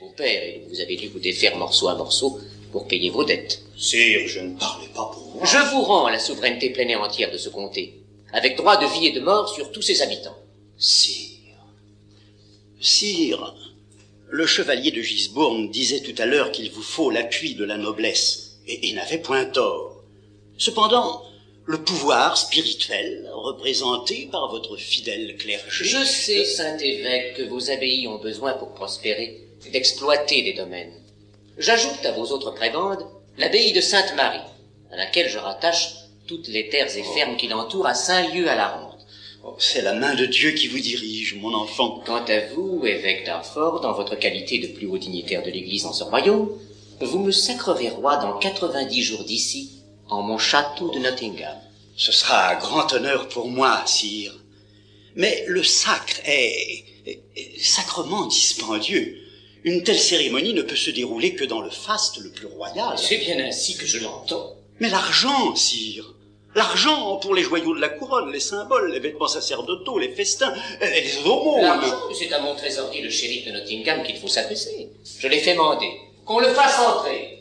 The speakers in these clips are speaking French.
vos pères et vous avez dû vous défaire morceau à morceau pour payer vos dettes. Sire, je ne parlais pas pour moi. Je vous rends la souveraineté pleine et entière de ce comté, avec droit de vie et de mort sur tous ses habitants. Sire. Sire, le chevalier de Gisbourne disait tout à l'heure qu'il vous faut l'appui de la noblesse, et, et n'avait point tort. Cependant, le pouvoir spirituel représenté par votre fidèle clergé. Je sais, saint évêque, que vos abbayes ont besoin pour prospérer d'exploiter des domaines. J'ajoute à vos autres prébendes l'abbaye de Sainte-Marie, à laquelle je rattache toutes les terres et fermes qui l'entourent à cinq lieues à la ronde. Oh, c'est la main de Dieu qui vous dirige, mon enfant. Quant à vous, évêque d'Arfort, dans votre qualité de plus haut dignitaire de l'Église en ce royaume, vous me sacrerez roi dans quatre-vingt-dix jours d'ici, en mon château de Nottingham. Ce sera un grand honneur pour moi, sire. Mais le sacre est, est, est sacrement dispendieux. Une telle cérémonie ne peut se dérouler que dans le faste le plus royal. C'est bien ainsi que je l'entends. Mais l'argent, sire. L'argent pour les joyaux de la couronne, les symboles, les vêtements sacerdotaux, les festins, les aumônes. L'argent, c'est à mon trésorier, le shérif de Nottingham, qu'il faut s'adresser. Je l'ai fait mander. Qu'on le fasse entrer.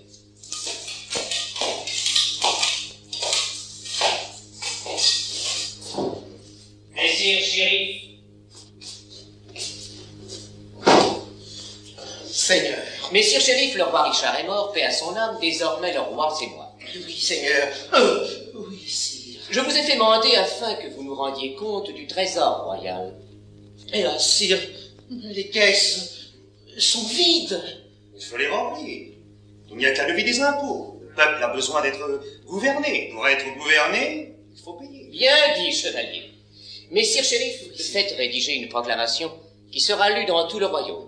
Messire shérif. Seigneur. Messire shérif, le roi Richard est mort, paix à son âme, désormais le roi c'est moi. Oui, Seigneur. Euh, oui, sire. Je vous ai fait mander afin que vous nous rendiez compte du trésor royal. Hélas, sire, les caisses sont vides. Il faut les remplir. Il n'y a qu'à lever des impôts. Le peuple a besoin d'être gouverné. Pour être gouverné, il faut payer. Bien dit, chevalier. Messire shérif, faites rédiger une proclamation qui sera lue dans tout le royaume,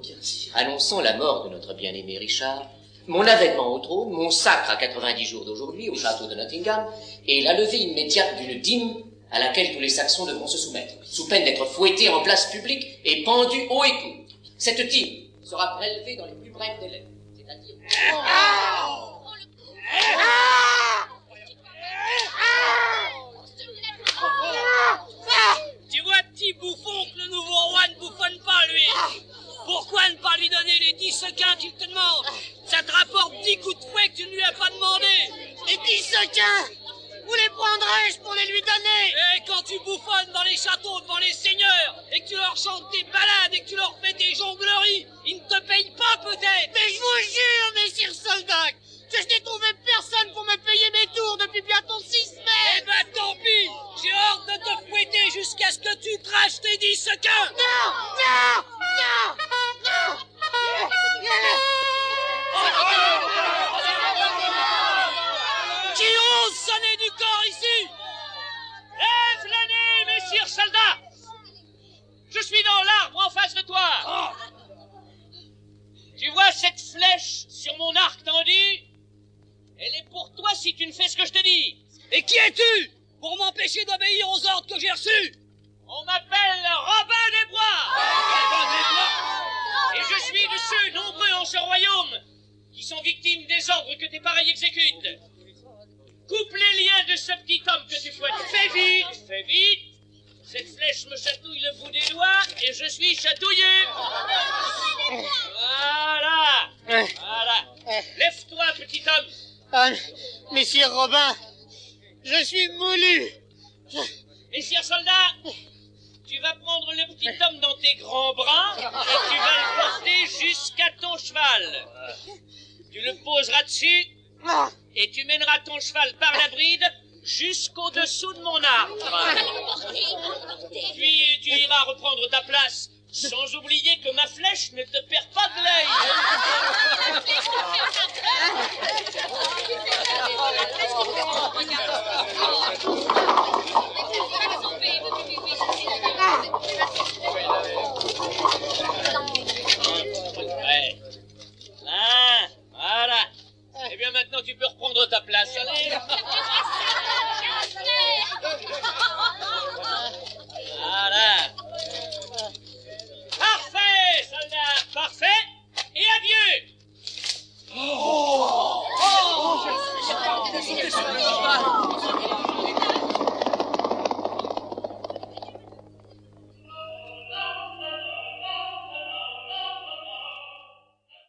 annonçant la mort de notre bien-aimé Richard, mon avènement au trône, mon sacre à 90 jours d'aujourd'hui au château de Nottingham, et la levée immédiate d'une dîme à laquelle tous les Saxons devront se soumettre, sous peine d'être fouettés en place publique et pendus haut et court. Cette dîme sera prélevée dans les plus brefs délais, c'est-à-dire... Tu vois, petit bouffon, que le nouveau roi ne bouffonne pas, lui. Pourquoi ne pas lui donner les dix sequins qu'il te demande Ça te rapporte dix coups de fouet que tu ne lui as pas demandé. Et dix sequins Où les prendrais-je pour les lui donner Et quand tu bouffonnes dans les châteaux devant les seigneurs, et que tu leur chantes face de toi. Tu vois cette flèche sur mon arc tendu? Elle est pour toi si tu ne fais ce que je te dis. Et qui es-tu pour m'empêcher d'obéir aux ordres que j'ai reçus? On m'appelle Robin des Bois. Robin des Bois. Et je suis de ceux nombreux en ce royaume qui sont victimes des ordres que tes pareils exécutent. Coupe les liens de ce petit homme que tu fouettes. Fais vite, fais vite. Cette flèche me chatouille le bout des doigts et je suis chatouillé. Voilà, voilà. Lève-toi, petit homme. Ah, Messire Robin, je suis moulu. Messire soldat, tu vas prendre le petit homme dans tes grands bras et tu vas le porter jusqu'à ton cheval. Tu le poseras dessus et tu mèneras ton cheval par la bride jusqu'au-dessous de mon arbre. Puis tu iras reprendre ta place, sans oublier que ma flèche ne te perd pas